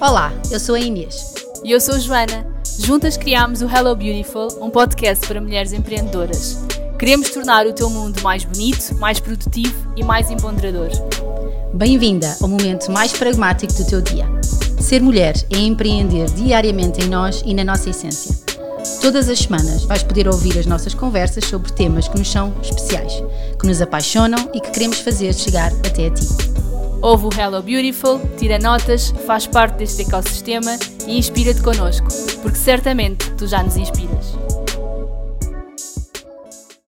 Olá, eu sou a Inês. E eu sou a Joana. Juntas criámos o Hello Beautiful, um podcast para mulheres empreendedoras. Queremos tornar o teu mundo mais bonito, mais produtivo e mais empoderador. Bem-vinda ao momento mais pragmático do teu dia. Ser mulher é empreender diariamente em nós e na nossa essência. Todas as semanas vais poder ouvir as nossas conversas sobre temas que nos são especiais, que nos apaixonam e que queremos fazer chegar até a ti. Ouve o Hello Beautiful, tira notas, faz parte deste ecossistema e inspira-te connosco, porque certamente tu já nos inspiras.